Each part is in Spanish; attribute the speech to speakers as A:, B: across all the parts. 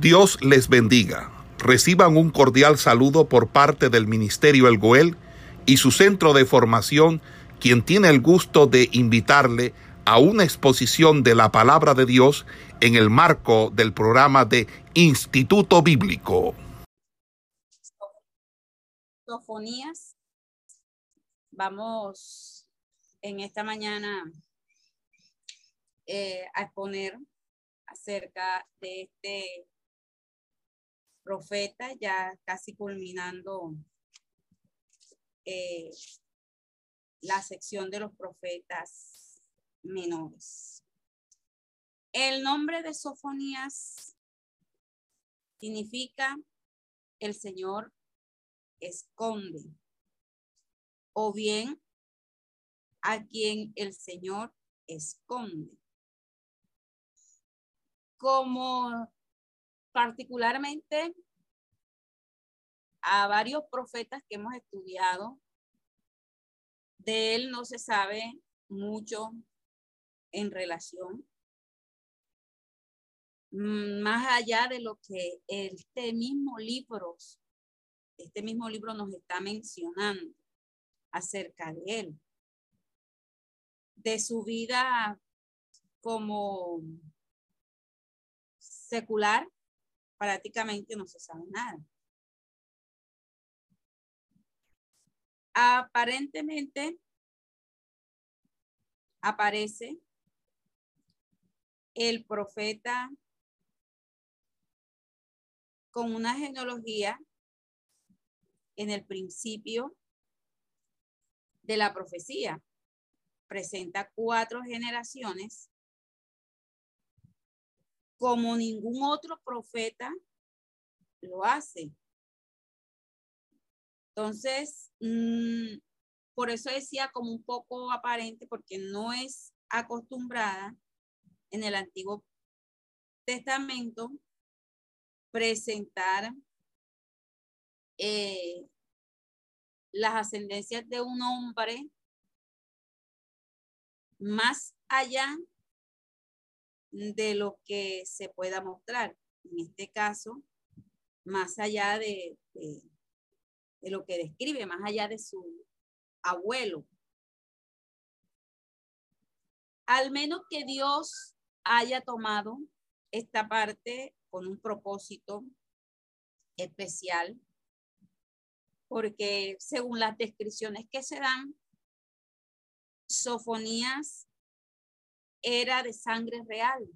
A: Dios les bendiga. Reciban un cordial saludo por parte del Ministerio El Goel y su centro de formación, quien tiene el gusto de invitarle a una exposición de la palabra de Dios en el marco del programa de Instituto Bíblico.
B: Sofonías. Vamos en esta mañana eh, a exponer acerca de este profeta, ya casi culminando eh, la sección de los profetas menores. El nombre de Sofonías significa el Señor esconde o bien a quien el Señor esconde. Como particularmente a varios profetas que hemos estudiado. De él no se sabe mucho en relación, mm, más allá de lo que este mismo libro, este mismo libro nos está mencionando acerca de él, de su vida como secular, prácticamente no se sabe nada. Aparentemente aparece el profeta con una genealogía en el principio de la profecía. Presenta cuatro generaciones como ningún otro profeta lo hace. Entonces, mm, por eso decía como un poco aparente, porque no es acostumbrada en el Antiguo Testamento presentar eh, las ascendencias de un hombre más allá de lo que se pueda mostrar. En este caso, más allá de, de, lo que describe, más allá de su abuelo. Al menos que Dios haya tomado esta parte con un propósito especial, porque según las descripciones que se dan, Sofonías era de sangre real.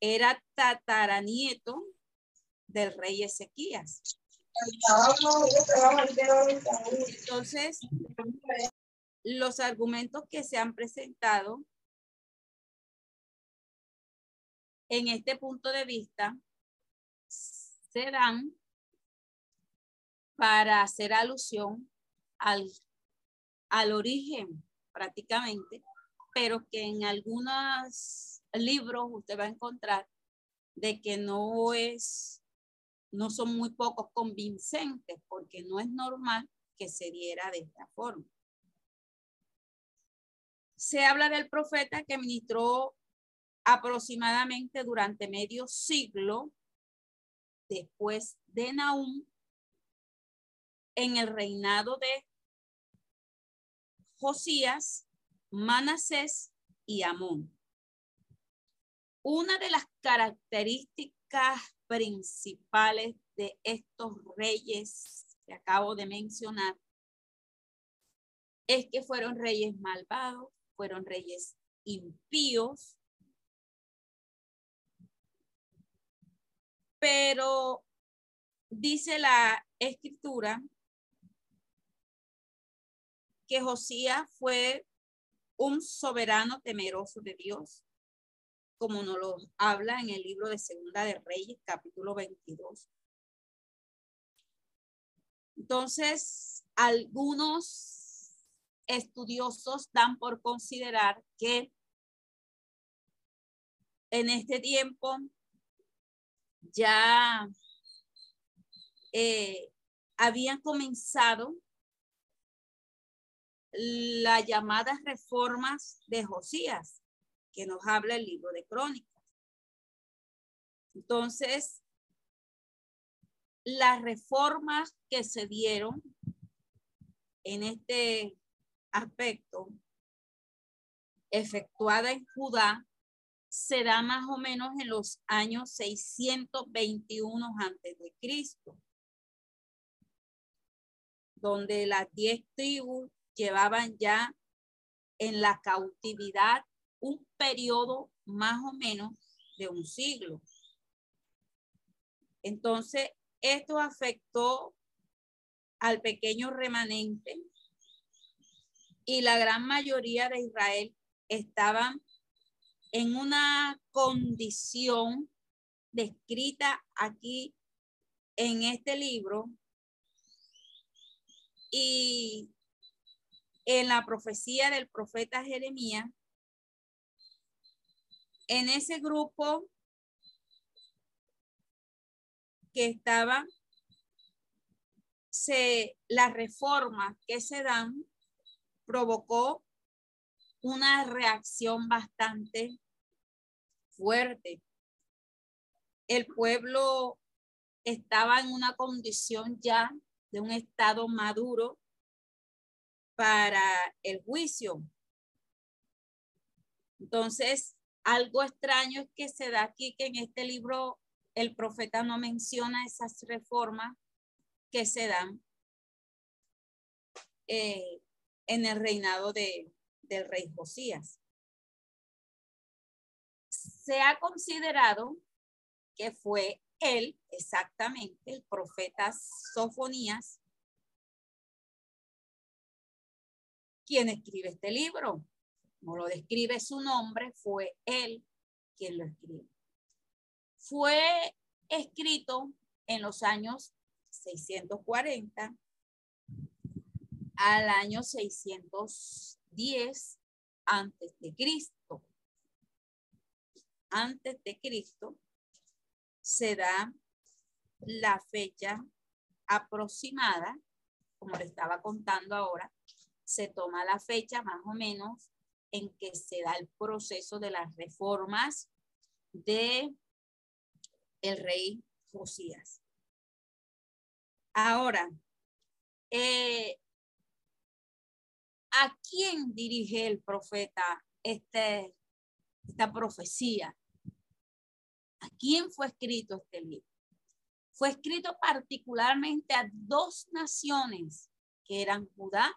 B: Era tataranieto del rey Ezequías. Entonces, los argumentos que se han presentado en este punto de vista se dan para hacer alusión al, al origen prácticamente, pero que en algunos libros usted va a encontrar de que no es, no son muy pocos convincentes, porque no es normal que se diera de esta forma. Se habla del profeta que ministró aproximadamente durante medio siglo después de Nahum en el reinado de Josías, Manasés y Amón. Una de las características principales de estos reyes que acabo de mencionar es que fueron reyes malvados, fueron reyes impíos, pero dice la escritura que Josías fue un soberano temeroso de Dios, como nos lo habla en el libro de Segunda de Reyes, capítulo 22. Entonces, algunos estudiosos dan por considerar que en este tiempo ya eh, habían comenzado las llamadas reformas de Josías, que nos habla el libro de Crónicas. Entonces, las reformas que se dieron en este aspecto efectuada en Judá se más o menos en los años 621 antes de Cristo, donde las diez tribus llevaban ya en la cautividad un periodo más o menos de un siglo. Entonces, esto afectó al pequeño remanente y la gran mayoría de Israel estaban en una condición descrita aquí en este libro y en la profecía del profeta Jeremías, en ese grupo que estaba, se, las reformas que se dan provocó una reacción bastante fuerte. El pueblo estaba en una condición ya de un estado maduro para el juicio. Entonces, algo extraño es que se da aquí que en este libro el profeta no menciona esas reformas que se dan eh, en el reinado de, del rey Josías. Se ha considerado que fue él, exactamente, el profeta Sofonías, quien escribe este libro. No lo describe su nombre, fue él quien lo escribe. Fue escrito en los años 640 al año 610 antes de Cristo. Antes de Cristo se da la fecha aproximada, como le estaba contando ahora, se toma la fecha más o menos en que se da el proceso de las reformas de el rey Josías. Ahora, eh, ¿a quién dirige el profeta este, esta profecía? ¿A quién fue escrito este libro? Fue escrito particularmente a dos naciones que eran Judá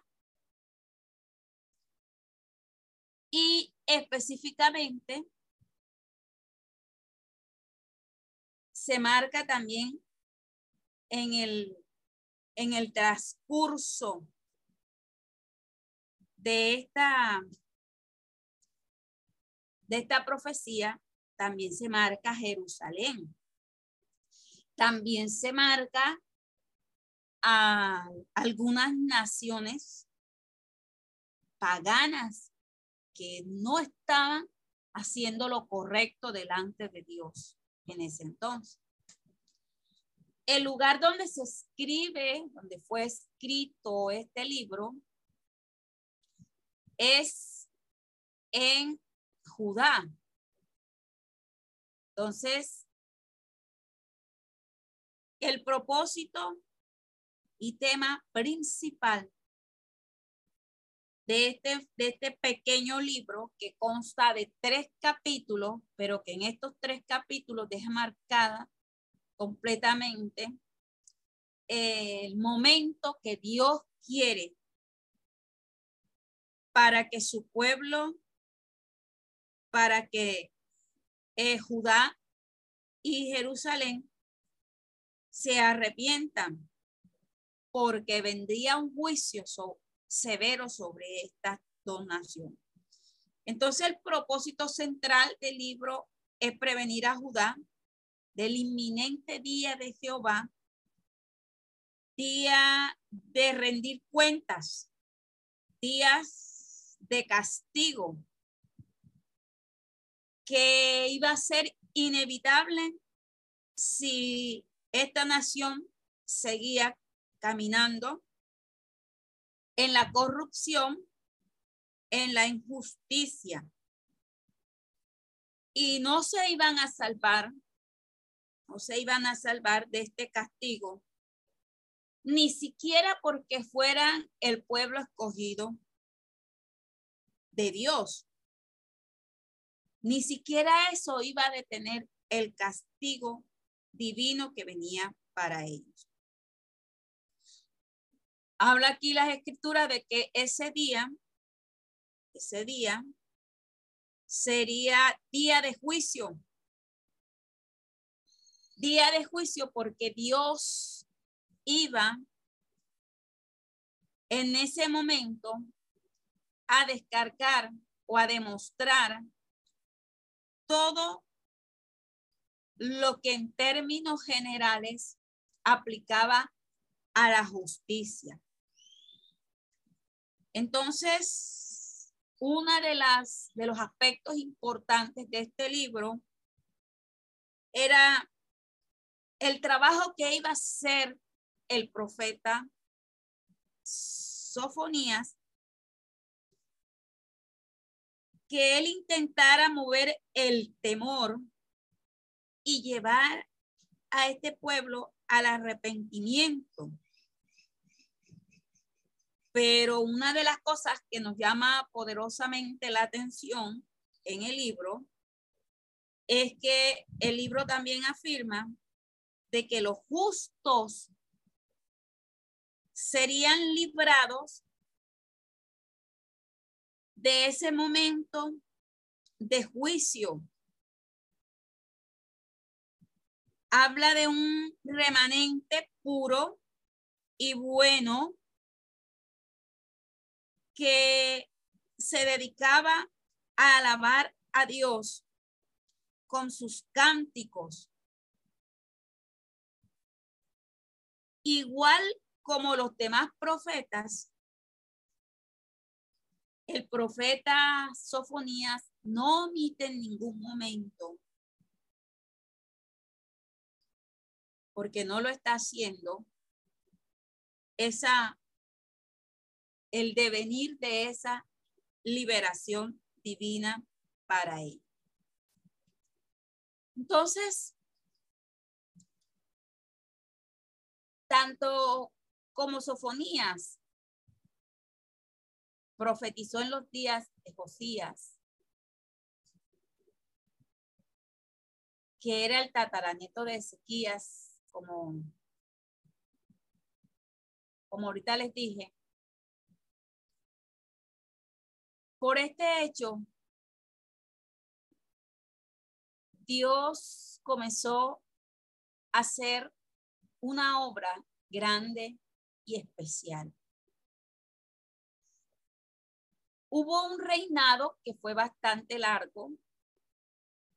B: y específicamente se marca también en el, en el transcurso de esta, de esta profecía, también se marca Jerusalén. También se marca a algunas naciones paganas que no estaban haciendo lo correcto delante de Dios en ese entonces. El lugar donde se escribe, donde fue escrito este libro, es en Judá. Entonces, el propósito y tema principal de este, de este pequeño libro que consta de tres capítulos, pero que en estos tres capítulos deja marcada completamente el momento que Dios quiere para que su pueblo, para que eh, Judá y Jerusalén se arrepientan, porque vendría un juicio severo sobre estas dos naciones. Entonces el propósito central del libro es prevenir a Judá del inminente día de Jehová, día de rendir cuentas, días de castigo, que iba a ser inevitable si esta nación seguía caminando en la corrupción, en la injusticia. Y no se iban a salvar no se iban a salvar de este castigo, ni siquiera porque fueran el pueblo escogido de Dios. Ni siquiera eso iba a detener el castigo divino que venía para ellos. Habla aquí las escrituras de que ese día, ese día sería día de juicio. Día de juicio porque Dios iba en ese momento a descargar o a demostrar todo lo que en términos generales aplicaba a la justicia. Entonces, una de las de los aspectos importantes de este libro era el trabajo que iba a hacer el profeta Sofonías que él intentara mover el temor y llevar a este pueblo al arrepentimiento. Pero una de las cosas que nos llama poderosamente la atención en el libro es que el libro también afirma de que los justos serían librados de ese momento de juicio. Habla de un remanente puro y bueno que se dedicaba a alabar a Dios con sus cánticos. Igual como los demás profetas, el profeta Sofonías no omite en ningún momento porque no lo está haciendo, esa, el devenir de esa liberación divina para él. Entonces, tanto como Sofonías profetizó en los días de Josías, que era el tataraneto de Ezequías, como, como ahorita les dije, por este hecho, Dios comenzó a hacer una obra grande y especial. Hubo un reinado que fue bastante largo,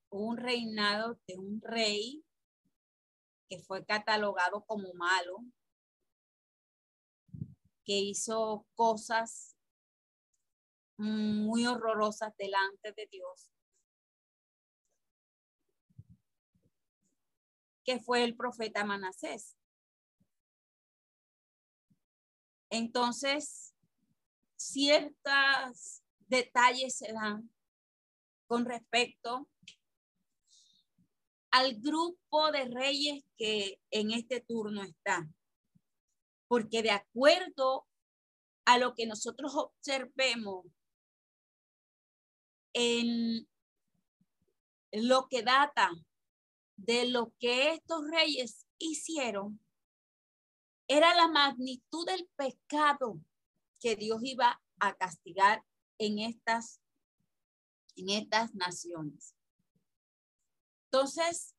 B: un reinado de un rey que fue catalogado como malo, que hizo cosas muy horrorosas delante de Dios, que fue el profeta Manasés. Entonces, ciertos detalles se dan con respecto al grupo de reyes que en este turno está. Porque de acuerdo a lo que nosotros observemos en lo que data de lo que estos reyes hicieron, era la magnitud del pecado que Dios iba a castigar en estas, en estas naciones. Entonces,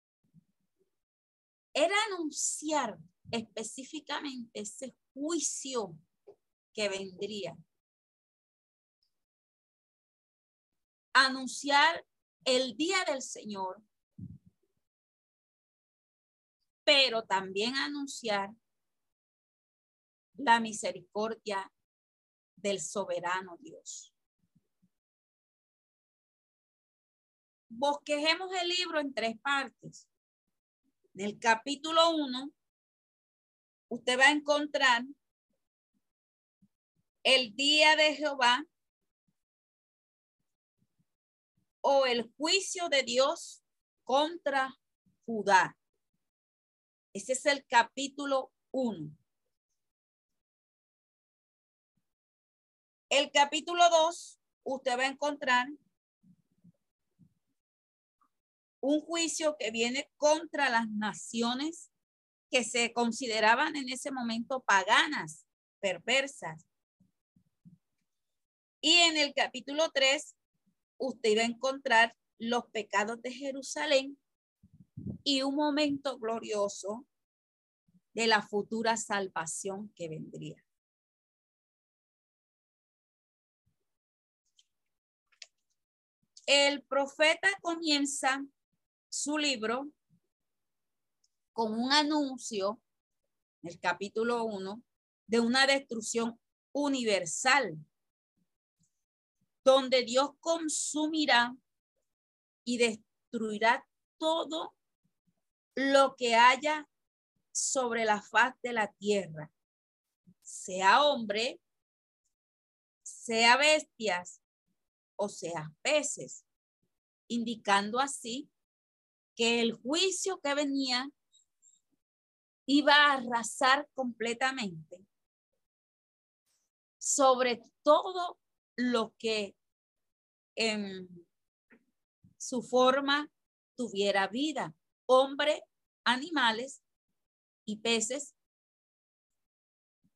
B: era anunciar específicamente ese juicio que vendría. Anunciar el día del Señor, pero también anunciar la misericordia del soberano Dios. bosquejemos el libro en tres partes. En el capítulo 1, usted va a encontrar el día de Jehová o el juicio de Dios contra Judá. Ese es el capítulo 1. El capítulo 2, usted va a encontrar un juicio que viene contra las naciones que se consideraban en ese momento paganas, perversas. Y en el capítulo 3, usted va a encontrar los pecados de Jerusalén y un momento glorioso de la futura salvación que vendría. El profeta comienza su libro con un anuncio, el capítulo 1, de una destrucción universal, donde Dios consumirá y destruirá todo lo que haya sobre la faz de la tierra, sea hombre, sea bestias o sea peces, indicando así que el juicio que venía iba a arrasar completamente sobre todo lo que su forma tuviera vida, hombre, animales y peces.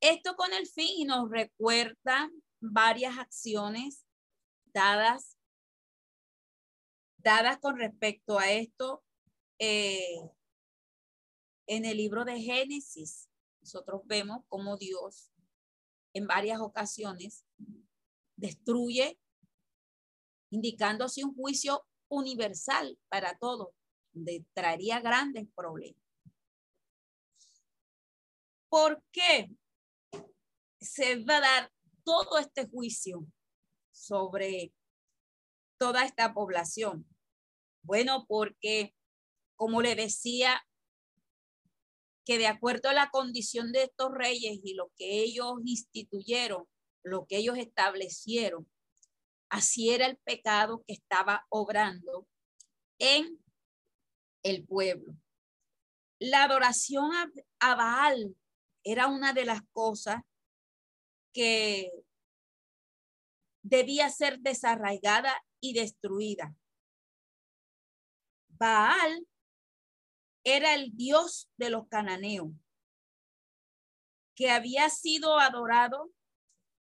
B: Esto con el fin nos recuerda varias acciones dadas dadas con respecto a esto eh, en el libro de Génesis, nosotros vemos cómo Dios en varias ocasiones destruye, indicando así un juicio universal para todos, donde traería grandes problemas. ¿Por qué se va a dar todo este juicio sobre toda esta población? Bueno, porque como le decía, que de acuerdo a la condición de estos reyes y lo que ellos instituyeron, lo que ellos establecieron, así era el pecado que estaba obrando en el pueblo. La adoración a, Baal era una de las cosas que debía ser desarraigada y destruida. Baal era el dios de los cananeos, que había sido adorado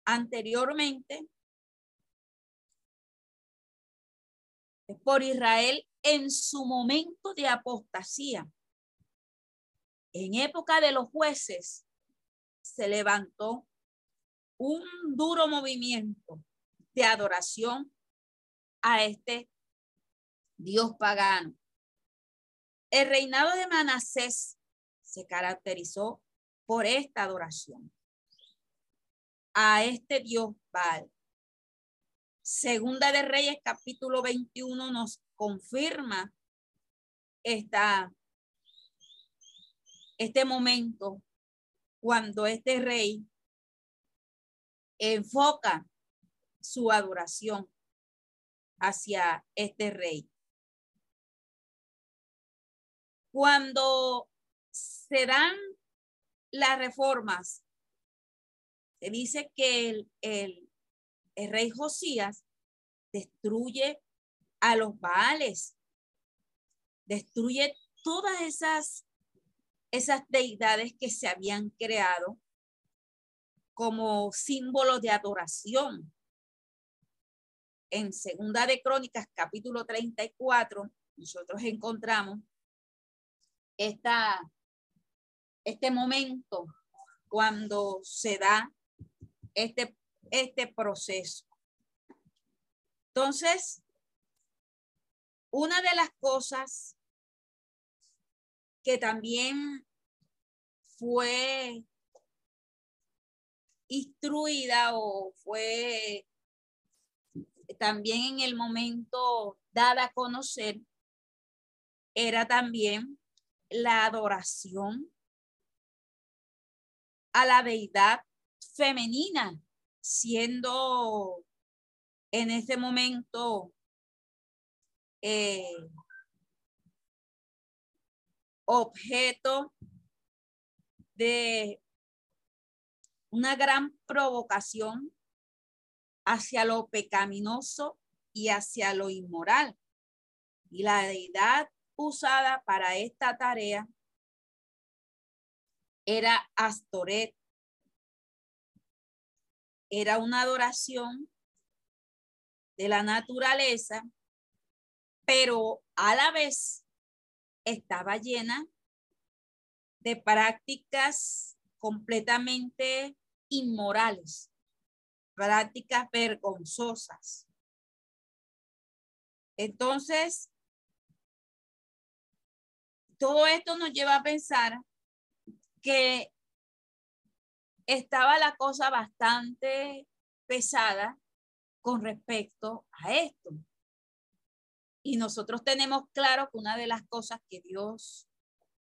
B: anteriormente por Israel en su momento de apostasía. En época de los jueces se levantó un duro movimiento de adoración a este Dios pagano. El reinado de Manasés se caracterizó por esta adoración a este Dios Baal. Segunda de Reyes capítulo 21 nos confirma esta, este momento cuando este rey enfoca su adoración hacia este rey. Cuando se dan las reformas, se dice que el, el, rey Josías destruye a los Baales, destruye todas esas, esas deidades que se habían creado como símbolo de adoración. En Segunda de Crónicas, capítulo 34, nosotros encontramos esta, este momento cuando se da este, este proceso. Entonces, una de las cosas que también fue instruida o fue también en el momento dada a conocer era también la adoración a la deidad femenina, siendo en ese momento eh, objeto de una gran provocación hacia lo pecaminoso y hacia lo inmoral. Y la deidad usada para esta tarea era Astoret. Era una adoración de la naturaleza, pero a la vez estaba llena de prácticas completamente inmorales, prácticas vergonzosas. Entonces, todo esto nos lleva a pensar que estaba la cosa bastante pesada con respecto a esto. Y nosotros tenemos claro que una de las cosas que Dios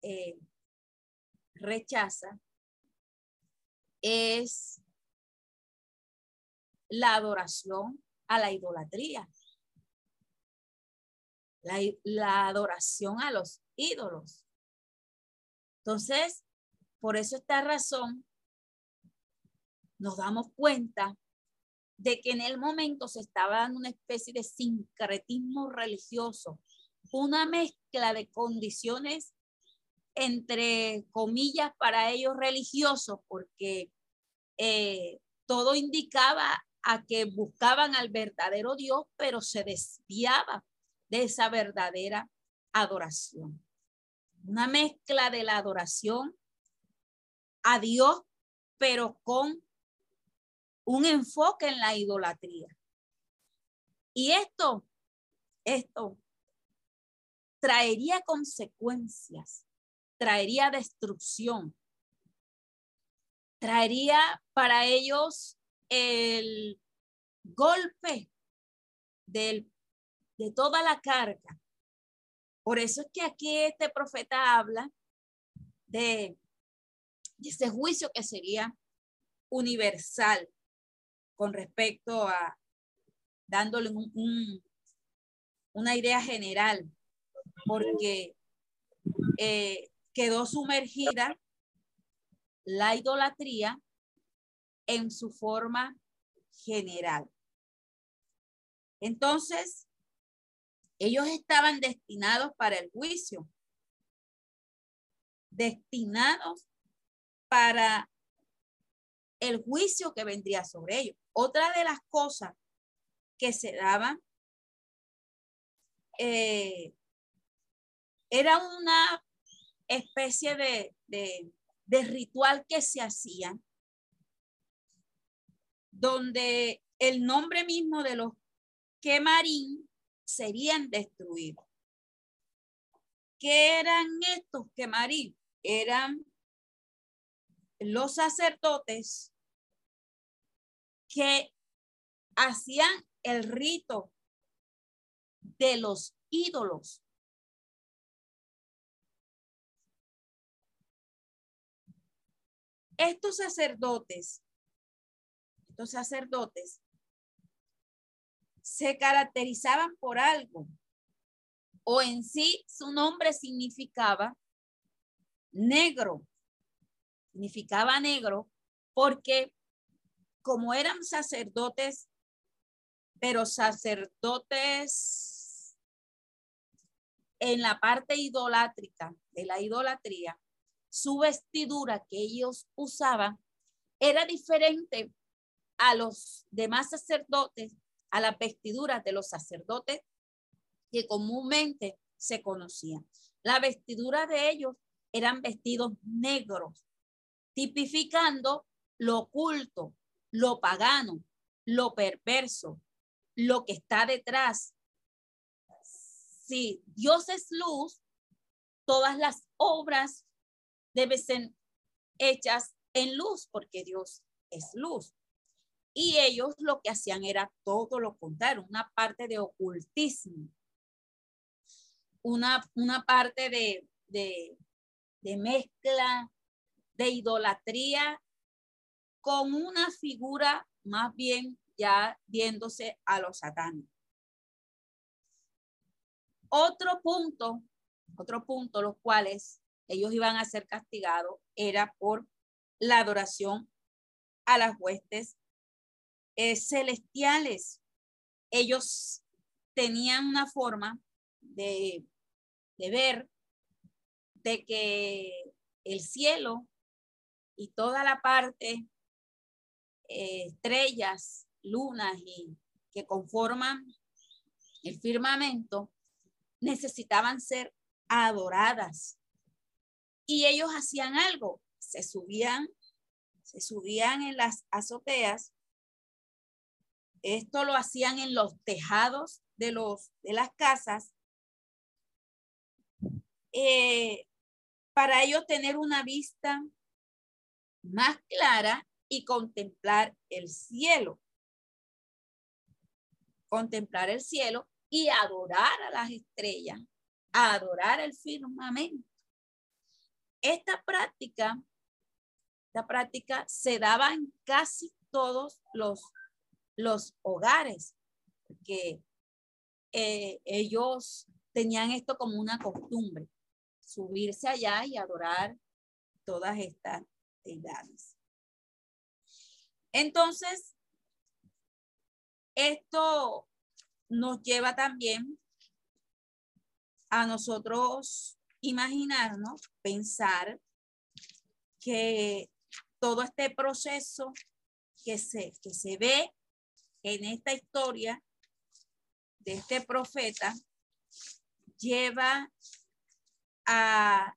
B: eh, rechaza es la adoración a la idolatría, la, la, adoración a los ídolos. Entonces, por eso esta razón, nos damos cuenta de que en el momento se estaba dando una especie de sincretismo religioso, una mezcla de condiciones entre comillas para ellos religiosos, porque eh, todo indicaba a que buscaban al verdadero Dios, pero se desviaba de esa verdadera adoración. Una mezcla de la adoración a Dios, pero con un enfoque en la idolatría. Y esto, esto traería consecuencias, traería destrucción, traería para ellos el golpe del, de toda la carga. Por eso es que aquí este profeta habla de, de ese juicio que sería universal con respecto a dándole un, una idea general, porque eh, quedó sumergida la idolatría en su forma general. Entonces, ellos estaban destinados para el juicio, destinados para el juicio que vendría sobre ellos. Otra de las cosas que se daban eh, era una especie de, ritual que se hacía donde el nombre mismo de los quemarín serían destruidos. ¿Qué eran estos quemarín? Eran los sacerdotes que hacían el rito de los ídolos. Estos sacerdotes sacerdotes se caracterizaban por algo o en sí su nombre significaba negro, significaba negro porque como eran sacerdotes, pero sacerdotes en la parte idolátrica de la idolatría, su vestidura que ellos usaban era diferente a los demás sacerdotes, a las vestiduras de los sacerdotes que comúnmente se conocían. La vestidura de ellos eran vestidos negros, tipificando lo oculto, lo pagano, lo perverso, lo que está detrás. Si Dios es luz, todas las obras deben ser hechas en luz porque Dios es luz. Y ellos lo que hacían era todo lo contrario, una parte de ocultismo, una, una parte de, de, de mezcla, de idolatría con una figura más bien ya viéndose a los satánicos. Otro punto, otro punto, los cuales ellos iban a ser castigados era por la adoración a las huestes eh, celestiales. Ellos tenían una forma de, de ver de que el cielo y toda la parte, eh, estrellas, lunas y que conforman el firmamento, necesitaban ser adoradas. Y ellos hacían algo, se subían, se subían en las azoteas. Esto lo hacían en los tejados de, los, de las casas eh, para ellos tener una vista más clara y contemplar el cielo. Contemplar el cielo y adorar a las estrellas, adorar el firmamento. Esta práctica, esta práctica se daba en casi todos los, los hogares, porque eh, ellos tenían esto como una costumbre, subirse allá y adorar todas estas deidades. Entonces, esto nos lleva también a nosotros imaginarnos, pensar que todo este proceso que se, que se ve en esta historia de este profeta lleva a,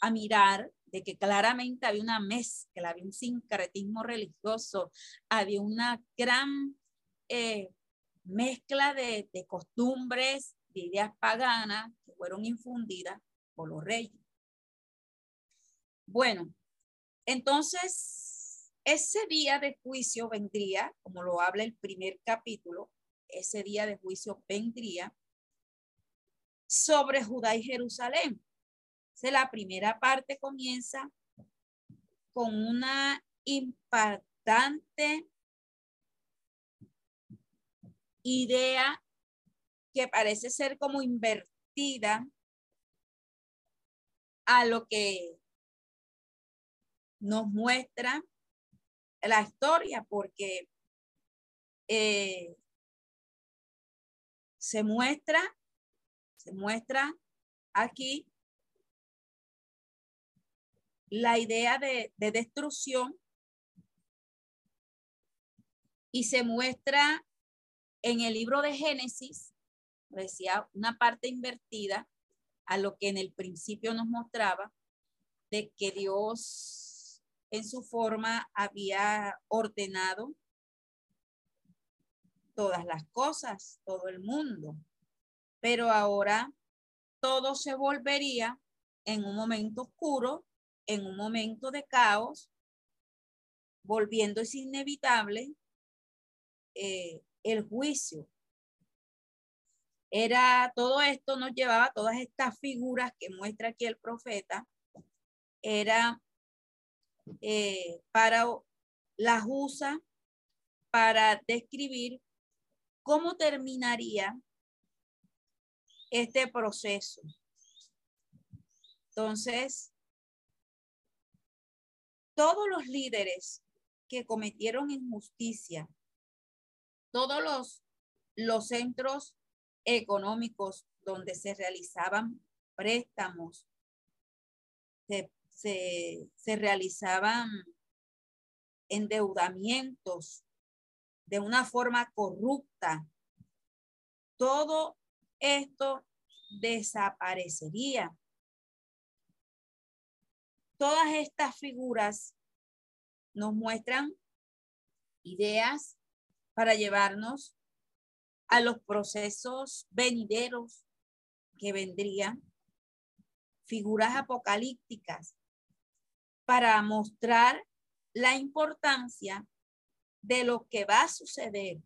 B: a mirar de que claramente había una mezcla, había un sincretismo religioso, había una gran eh, mezcla de, de costumbres, de ideas paganas que fueron infundidas por los reyes. Bueno, entonces ese día de juicio vendría, como lo habla el primer capítulo, ese día de juicio vendría sobre Judá y Jerusalén. La primera parte comienza con una impactante idea que parece ser como invertida a lo que nos muestra la historia, porque eh, se muestra, se muestra aquí la idea de, de destrucción y se muestra en el libro de Génesis, decía una parte invertida a lo que en el principio nos mostraba de que Dios en su forma había ordenado todas las cosas, todo el mundo. Pero ahora todo se volvería en un momento oscuro, en un momento de caos, volviendo es inevitable eh, el juicio. Era todo esto nos llevaba todas estas figuras que muestra aquí el profeta, era eh, para las usa para describir cómo terminaría este proceso. Entonces, todos los líderes que cometieron injusticia, todos los, los centros económicos donde se realizaban préstamos, se, se realizaban endeudamientos, de una forma corrupta, todo esto desaparecería. Todas estas figuras nos muestran ideas para llevarnos a los procesos venideros que vendrían, figuras apocalípticas, para mostrar la importancia de lo que va a suceder.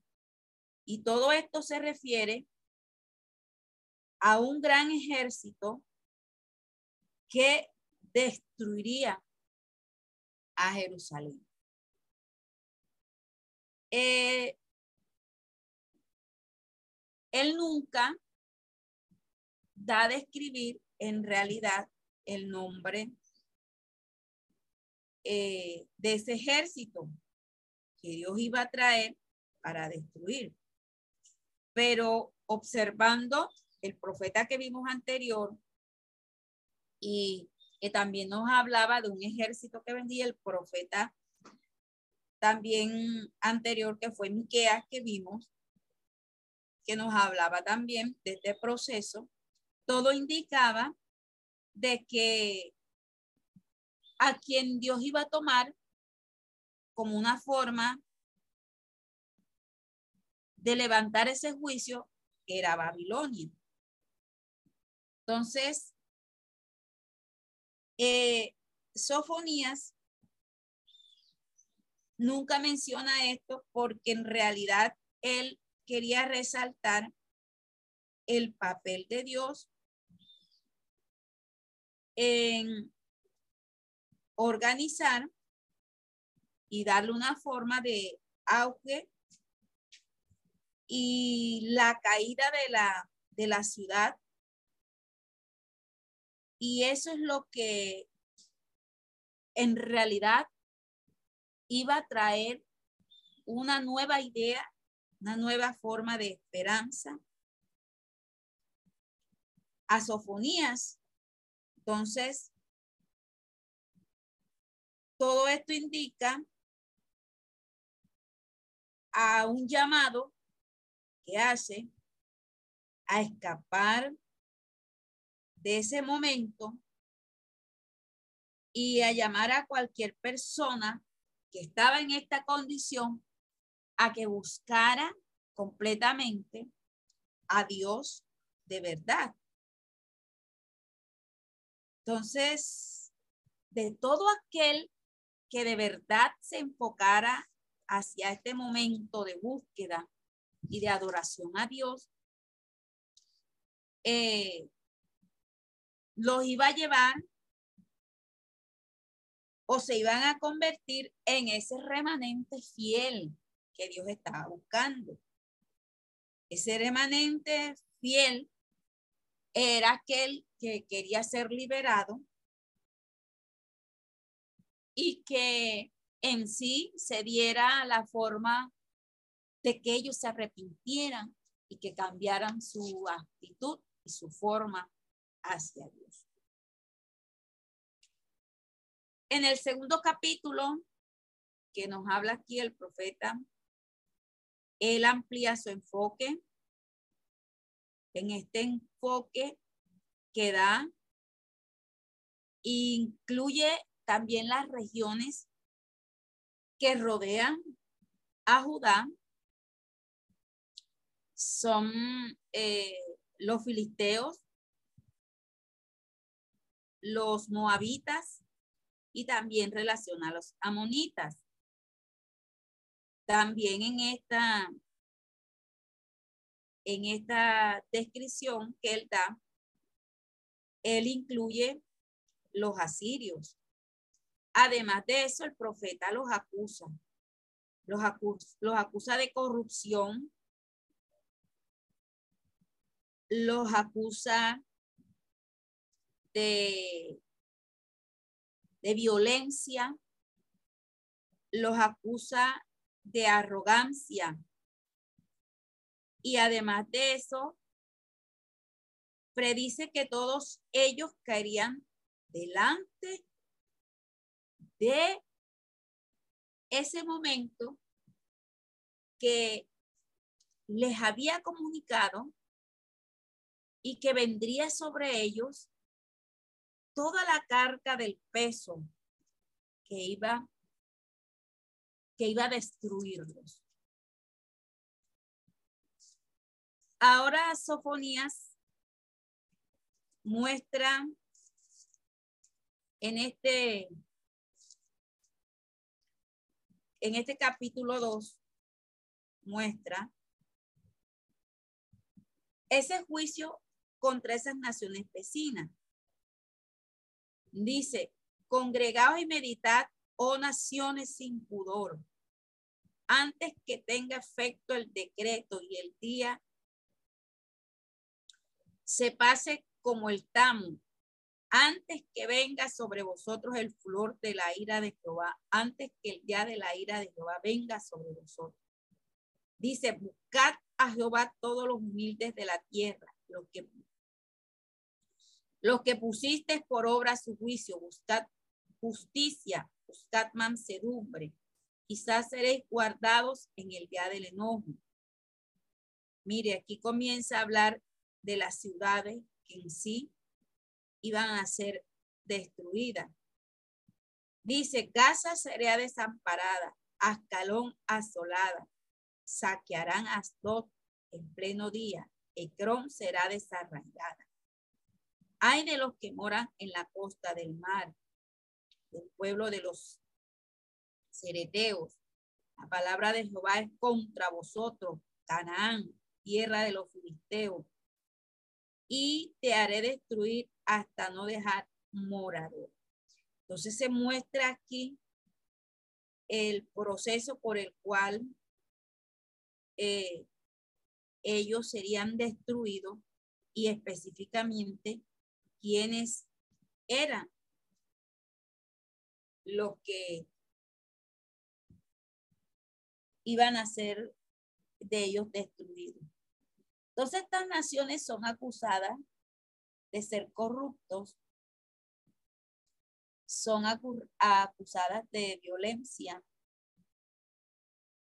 B: Y todo esto se refiere a un gran ejército que destruiría a Jerusalén. Eh, él nunca da a describir en realidad el nombre eh, de ese ejército que Dios iba a traer para destruir. Pero observando el profeta que vimos anterior y que también nos hablaba de un ejército que vendía el profeta también anterior que fue Miqueas que vimos que nos hablaba también de este proceso, todo indicaba de que a quien Dios iba a tomar como una forma de levantar ese juicio era Babilonia. Entonces, eh, Sofonías nunca menciona esto porque en realidad él quería resaltar el papel de Dios en organizar y darle una forma de auge y la caída de la, de la ciudad. Y eso es lo que en realidad iba a traer una nueva idea, una nueva forma de esperanza a Sofonías. Entonces, todo esto indica a un llamado que hace a escapar de ese momento y a llamar a cualquier persona que estaba en esta condición a que buscara completamente a Dios de verdad. Entonces, de todo aquel que de verdad se enfocara hacia este momento de búsqueda y de adoración a Dios, eh, los iba a llevar o se iban a convertir en ese remanente fiel que Dios estaba buscando. Ese remanente fiel era aquel que quería ser liberado y que en sí se diera la forma de que ellos se arrepintieran y que cambiaran su actitud y su forma hacia Dios. En el segundo capítulo que nos habla aquí el profeta, él amplía su enfoque. En este enfoque que da, incluye también las regiones que rodean a Judá son eh, los filisteos, los moabitas y también relaciona a los amonitas. También en esta, en esta descripción que él da, él incluye los asirios, Además de eso, el profeta los acusa. Los acusa, los acusa de corrupción. Los acusa de, de violencia. Los acusa de arrogancia. Y además de eso, predice que todos ellos caerían delante de ese momento que les había comunicado y que vendría sobre ellos toda la carga del peso que iba que iba a destruirlos. Ahora Sofonías muestra en este en este capítulo 2 muestra ese juicio contra esas naciones vecinas. Dice, congregaos y meditad, oh naciones sin pudor, antes que tenga efecto el decreto y el día se pase como el tamo antes que venga sobre vosotros el flor de la ira de Jehová, antes que el día de la ira de Jehová venga sobre vosotros. Dice, buscad a Jehová todos los humildes de la tierra, los que, los que pusiste por obra su juicio, buscad justicia, buscad mansedumbre, quizás seréis guardados en el día del enojo. Mire, aquí comienza a hablar de las ciudades que en sí iban a ser destruidas. Dice, Gaza será desamparada, Ascalón asolada, saquearán Asdod en pleno día, Ecrón será desarraigada. Hay de los que moran en la costa del mar, del pueblo de los cereteos. La palabra de Jehová es contra vosotros, Canaán, tierra de los filisteos, y te haré destruir hasta no dejar morador. Entonces se muestra aquí el proceso por el cual eh, ellos serían destruidos y específicamente quiénes eran los que iban a ser de ellos destruidos. Entonces estas naciones son acusadas de ser corruptos, son acusadas de violencia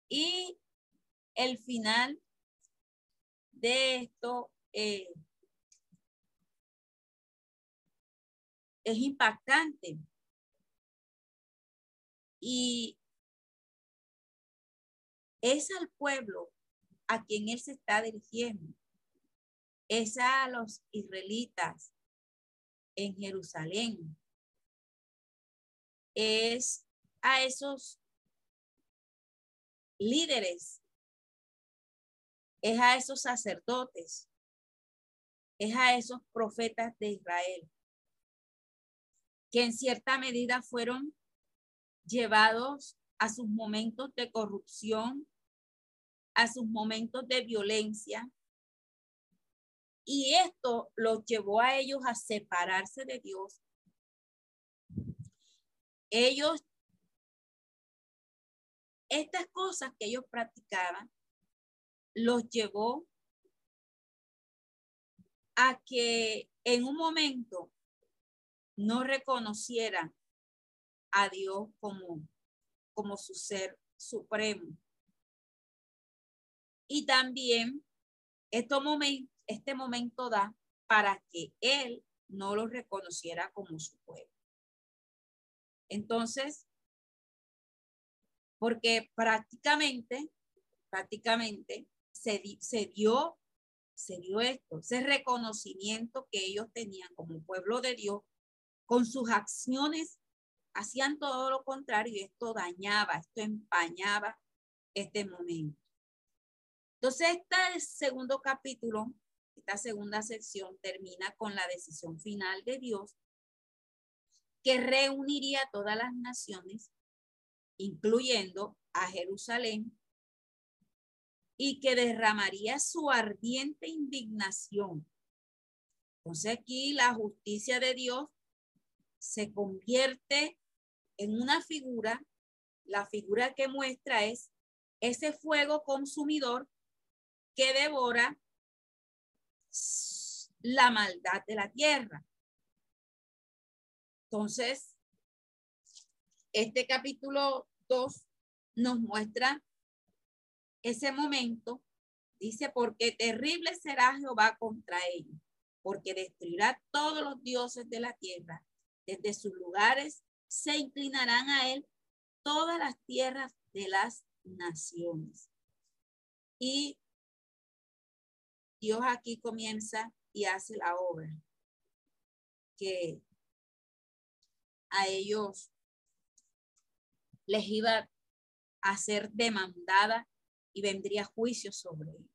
B: y el final de esto eh, es impactante. Y es al pueblo a quien él se está dirigiendo. Es a los israelitas en Jerusalén. Es a esos líderes. Es a esos sacerdotes. Es a esos profetas de Israel que en cierta medida fueron llevados a sus momentos de corrupción, a sus momentos de violencia. Y esto los llevó a ellos a separarse de Dios. Ellos, estas cosas que ellos practicaban, los llevó a que en un momento no reconocieran a Dios como, como su ser supremo. Y también este momento, da para que él no lo reconociera como su pueblo. Entonces, porque prácticamente, prácticamente se, se dio, se dio esto, ese reconocimiento que ellos tenían como pueblo de Dios, con sus acciones hacían todo lo contrario y esto dañaba, esto empañaba este momento. Entonces, este segundo capítulo, esta segunda sección termina con la decisión final de Dios que reuniría a todas las naciones, incluyendo a Jerusalén, y que derramaría su ardiente indignación. Entonces aquí la justicia de Dios se convierte en una figura, la figura que muestra es ese fuego consumidor que devora la maldad de la tierra. Entonces, este capítulo 2 nos muestra ese momento. Dice, porque terrible será Jehová contra ellos, porque destruirá todos los dioses de la tierra. Desde sus lugares se inclinarán a él todas las tierras de las naciones. Y Dios aquí comienza y hace la obra que a ellos les iba a ser demandada y vendría juicio sobre ellos.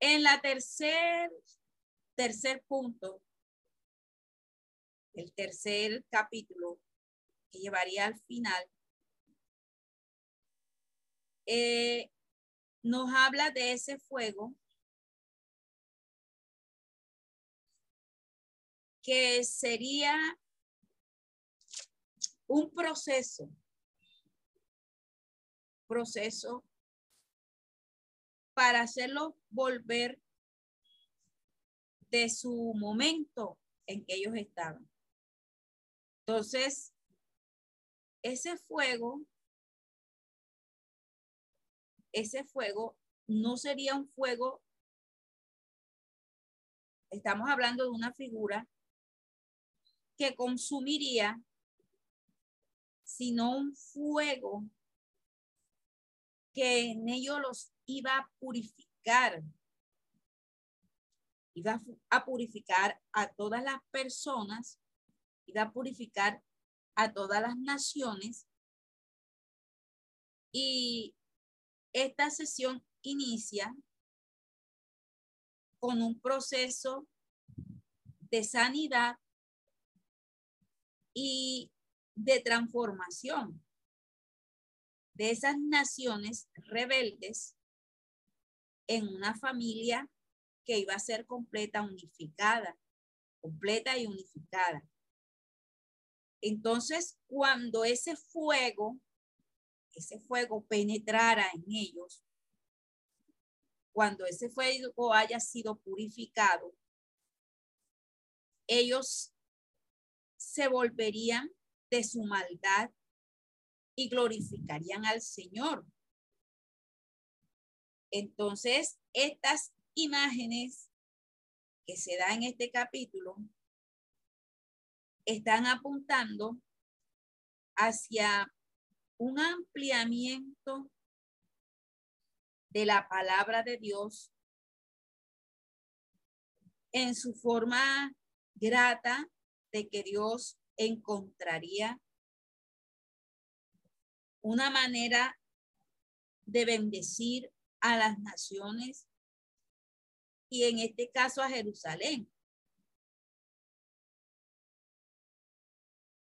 B: En la tercer, tercer punto, el tercer capítulo que llevaría al final, eh, nos habla de ese fuego que sería un proceso, proceso para hacerlo volver de su momento en que ellos estaban. Entonces, ese fuego, ese fuego no sería un fuego, estamos hablando de una figura que consumiría, sino un fuego que en ellos los iba a purificar. Iba a purificar a todas las personas, a purificar a todas las naciones. Y esta sesión inicia con un proceso de sanidad y de transformación de esas naciones rebeldes en una familia que iba a ser completa, unificada, completa y unificada. Entonces, cuando ese fuego, ese fuego penetrara en ellos, cuando ese fuego haya sido purificado, ellos se volverían de su maldad y glorificarían al Señor. Entonces, estas imágenes que se dan en este capítulo están apuntando hacia un ampliamiento de la palabra de Dios en su forma grata de que Dios encontraría una manera de bendecir a las naciones y en este caso a Jerusalén.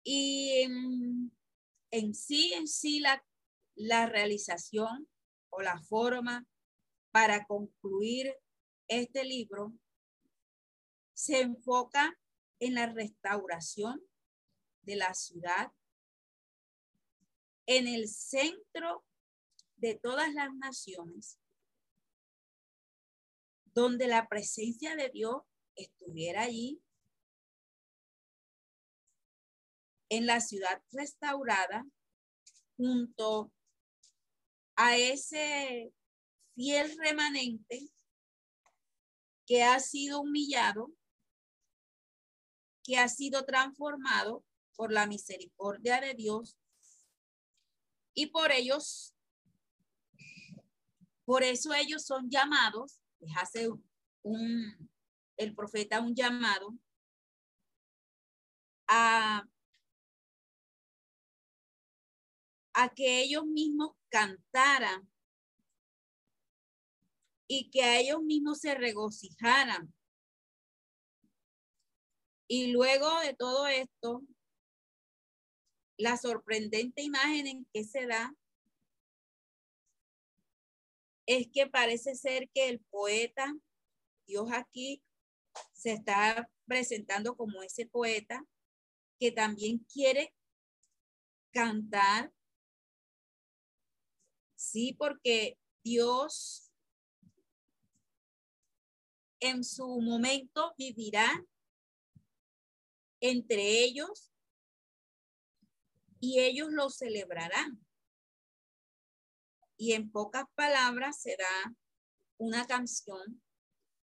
B: Y en, sí, en sí, la, la realización o la forma para concluir este libro se enfoca en la restauración de la ciudad en el centro de todas las naciones, donde la presencia de Dios estuviera allí, en la ciudad restaurada, junto a ese fiel remanente que ha sido humillado, que ha sido transformado por la misericordia de Dios. Y por ellos, por eso ellos son llamados, hace un, el profeta un llamado a, a que ellos mismos cantaran y que a ellos mismos se regocijaran. Y luego de todo esto, la sorprendente imagen en que se da es que parece ser que el poeta, Dios aquí se está presentando como ese poeta que también quiere cantar. Sí, porque Dios en su momento vivirá entre ellos y ellos lo celebrarán. Y en pocas palabras será una canción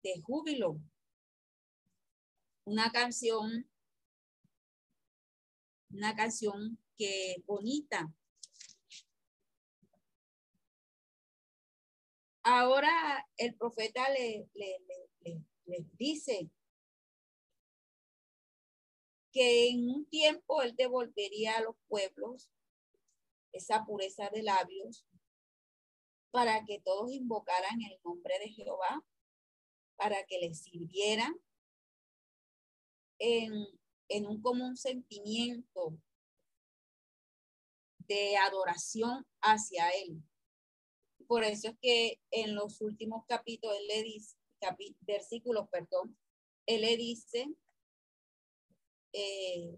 B: de júbilo, una canción, una canción que bonita. Ahora el profeta le, le, le dice, que en un tiempo él devolvería a los pueblos esa pureza de labios para que todos invocaran el nombre de Jehová, para que les sirvieran en, en un común sentimiento de adoración hacia él. Por eso es que en los últimos capítulos, él le dice, versículos, perdón, él le dice eh,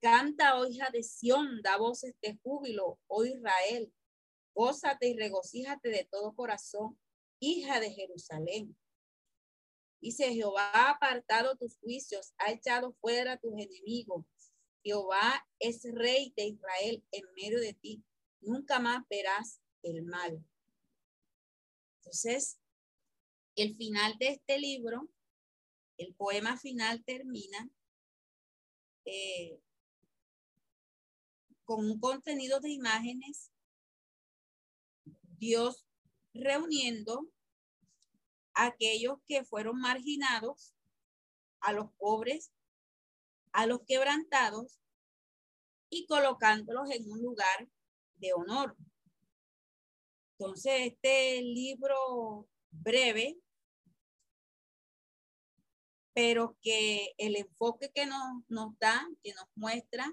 B: canta, oh hija de Sión, da voces de júbilo, oh Israel, gózate y regocíjate de todo corazón, hija de Jerusalén. Dice, Jehová ha apartado tus juicios, ha echado fuera tus enemigos. Jehová es rey de Israel en medio de ti. Nunca más verás el mal. Entonces, el final de este libro, el poema final termina eh, con un contenido de imágenes, Dios reuniendo a aquellos que fueron marginados, a los pobres, a los quebrantados y colocándolos en un lugar de honor. Entonces, este libro breve, pero que el enfoque que nos, nos da, que nos muestra,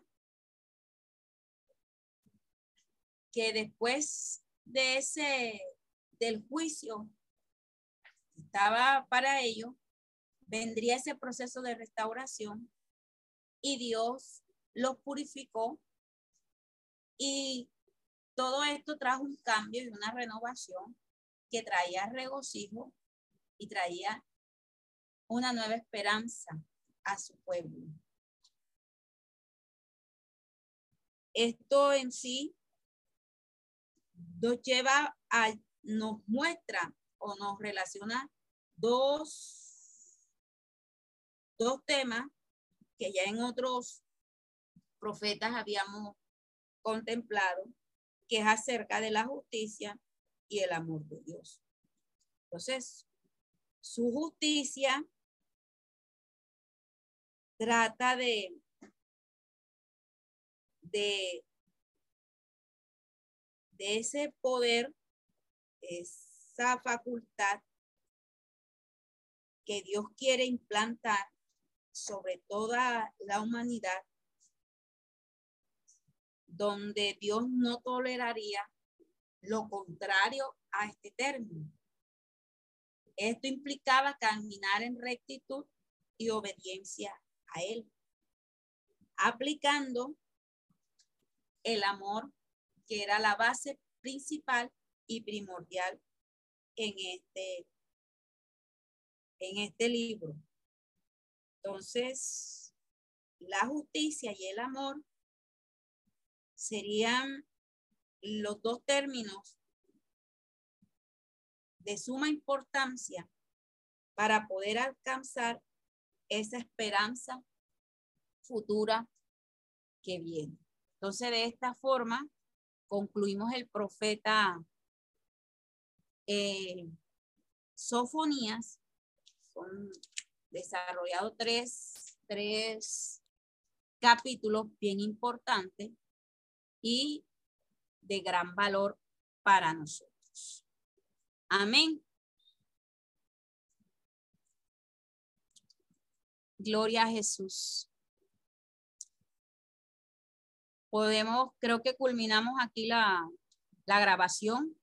B: que después de ese, del juicio, estaba para ello, vendría ese proceso de restauración y Dios los purificó y todo esto trajo un cambio y una renovación que traía regocijo y traía una nueva esperanza a su pueblo. Esto en sí nos lleva a, nos muestra o nos relaciona dos, dos temas que ya en otros profetas habíamos contemplado, que es acerca de la justicia y el amor de Dios. Entonces, su justicia trata de, de, de ese poder, esa facultad que Dios quiere implantar sobre toda la humanidad, donde Dios no toleraría lo contrario a este término. Esto implicaba caminar en rectitud y obediencia a Él, aplicando el amor que era la base principal y primordial en este, en este libro. Entonces, la justicia y el amor serían los dos términos de suma importancia para poder alcanzar esa esperanza futura que viene. Entonces, de esta forma, concluimos el profeta eh, Sofonías. Son desarrollado tres, tres capítulos bien importantes y de gran valor para nosotros. Amén. Gloria a Jesús. Podemos, creo que culminamos aquí la, la grabación.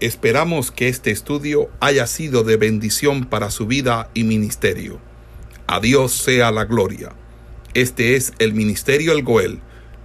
A: Esperamos que este estudio haya sido de bendición para su vida y ministerio. A Dios sea la gloria. Este es el Ministerio El Goel,